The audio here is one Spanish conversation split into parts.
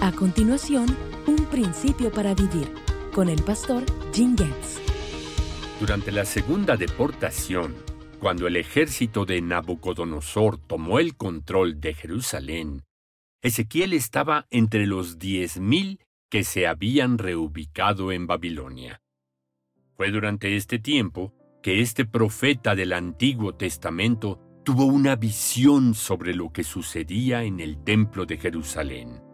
A continuación, un principio para vivir con el pastor Jim Getz. Durante la segunda deportación, cuando el ejército de Nabucodonosor tomó el control de Jerusalén, Ezequiel estaba entre los diez mil que se habían reubicado en Babilonia. Fue durante este tiempo que este profeta del Antiguo Testamento tuvo una visión sobre lo que sucedía en el templo de Jerusalén.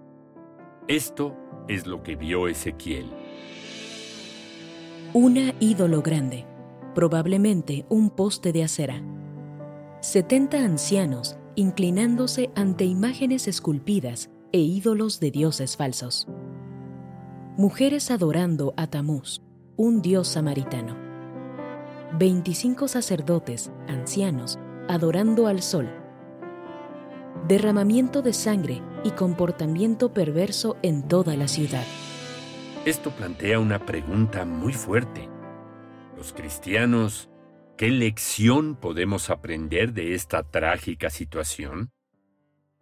Esto es lo que vio Ezequiel. Una ídolo grande, probablemente un poste de acera. Setenta ancianos inclinándose ante imágenes esculpidas e ídolos de dioses falsos. Mujeres adorando a Tamuz, un dios samaritano. Veinticinco sacerdotes, ancianos, adorando al sol. Derramamiento de sangre y comportamiento perverso en toda la ciudad. Esto plantea una pregunta muy fuerte. ¿Los cristianos qué lección podemos aprender de esta trágica situación?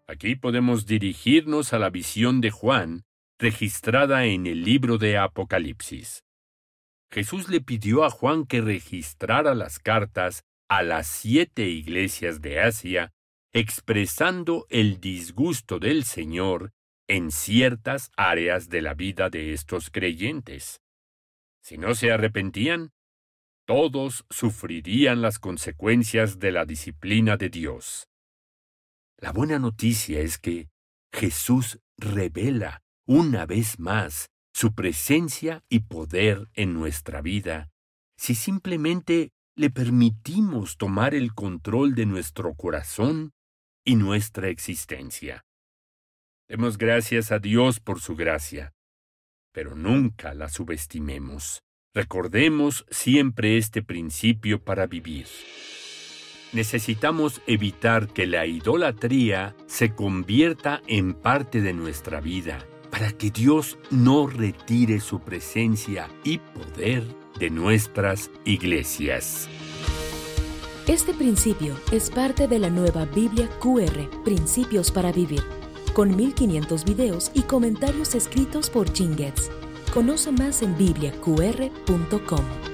Aquí podemos dirigirnos a la visión de Juan, registrada en el libro de Apocalipsis. Jesús le pidió a Juan que registrara las cartas a las siete iglesias de Asia expresando el disgusto del Señor en ciertas áreas de la vida de estos creyentes. Si no se arrepentían, todos sufrirían las consecuencias de la disciplina de Dios. La buena noticia es que Jesús revela una vez más su presencia y poder en nuestra vida si simplemente le permitimos tomar el control de nuestro corazón y nuestra existencia. Demos gracias a Dios por su gracia, pero nunca la subestimemos. Recordemos siempre este principio para vivir. Necesitamos evitar que la idolatría se convierta en parte de nuestra vida, para que Dios no retire su presencia y poder de nuestras iglesias. Este principio es parte de la nueva Biblia QR, Principios para Vivir, con 1500 videos y comentarios escritos por Jim Conoce más en bibliaqr.com.